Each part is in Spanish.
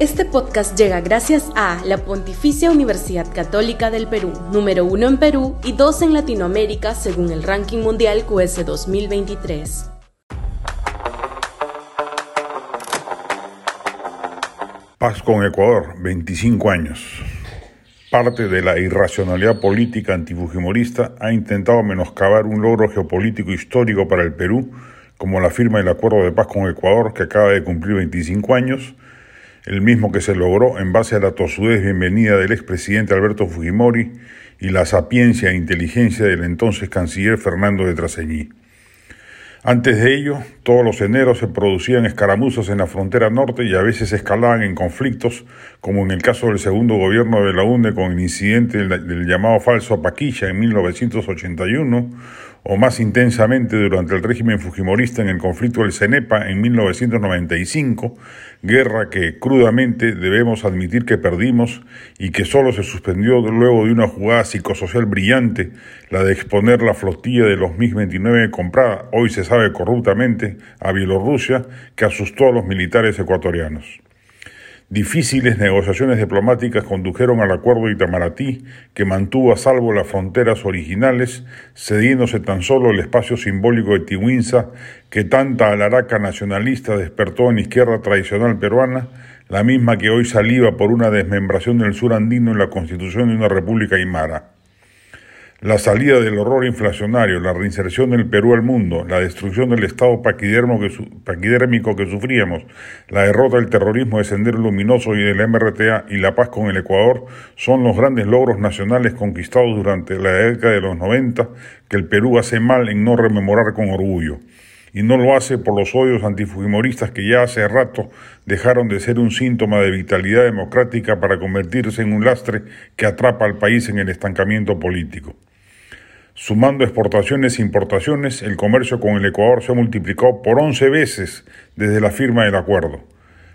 Este podcast llega gracias a la Pontificia Universidad Católica del Perú, número uno en Perú y dos en Latinoamérica según el ranking mundial QS 2023. Paz con Ecuador, 25 años. Parte de la irracionalidad política antifujimorista ha intentado menoscabar un logro geopolítico histórico para el Perú, como la firma del Acuerdo de Paz con Ecuador, que acaba de cumplir 25 años, el mismo que se logró en base a la tosudez bienvenida del expresidente Alberto Fujimori y la sapiencia e inteligencia del entonces canciller Fernando de Traseñí. Antes de ello, todos los eneros se producían escaramuzas en la frontera norte y a veces escalaban en conflictos, como en el caso del segundo gobierno de la UNDE con el incidente del, llamado falso Paquilla en 1981, o más intensamente durante el régimen fujimorista en el conflicto del CENEPA en 1995, guerra que crudamente debemos admitir que perdimos y que solo se suspendió luego de una jugada psicosocial brillante, la de exponer la flotilla de los MiG-29 comprada, hoy se sabe corruptamente, a Bielorrusia, que asustó a los militares ecuatorianos. Difíciles negociaciones diplomáticas condujeron al acuerdo de Itamaraty, que mantuvo a salvo las fronteras originales, cediéndose tan solo el espacio simbólico de Tihuinza, que tanta alaraca nacionalista despertó en izquierda tradicional peruana, la misma que hoy saliva por una desmembración del sur andino en la constitución de una república aymara. La salida del horror inflacionario, la reinserción del Perú al mundo, la destrucción del Estado paquidérmico que sufríamos, la derrota del terrorismo de Sendero Luminoso y del MRTA y la paz con el Ecuador son los grandes logros nacionales conquistados durante la década de los 90 que el Perú hace mal en no rememorar con orgullo. Y no lo hace por los odios antifujimoristas que ya hace rato dejaron de ser un síntoma de vitalidad democrática para convertirse en un lastre que atrapa al país en el estancamiento político. Sumando exportaciones e importaciones, el comercio con el Ecuador se ha multiplicado por 11 veces desde la firma del acuerdo.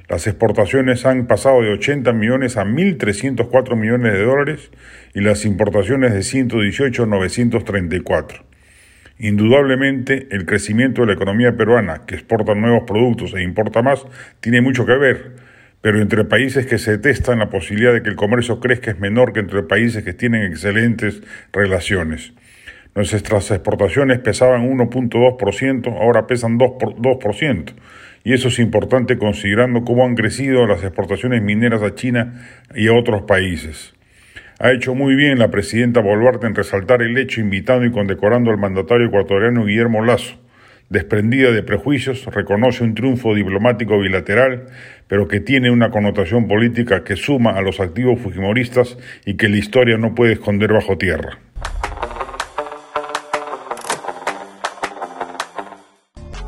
Las exportaciones han pasado de 80 millones a 1.304 millones de dólares y las importaciones de 118 a 934. Indudablemente, el crecimiento de la economía peruana, que exporta nuevos productos e importa más, tiene mucho que ver, pero entre países que se detestan la posibilidad de que el comercio crezca es menor que entre países que tienen excelentes relaciones. Nuestras exportaciones pesaban 1.2%, ahora pesan 2%, Y eso es importante considerando cómo han crecido las exportaciones mineras a China y a otros países. Ha hecho muy bien la presidenta Boluarte en resaltar el hecho invitando y condecorando al mandatario ecuatoriano Guillermo Lazo. Desprendida de prejuicios, reconoce un triunfo diplomático bilateral, pero que tiene una connotación política que suma a los activos fujimoristas y que la historia no puede esconder bajo tierra.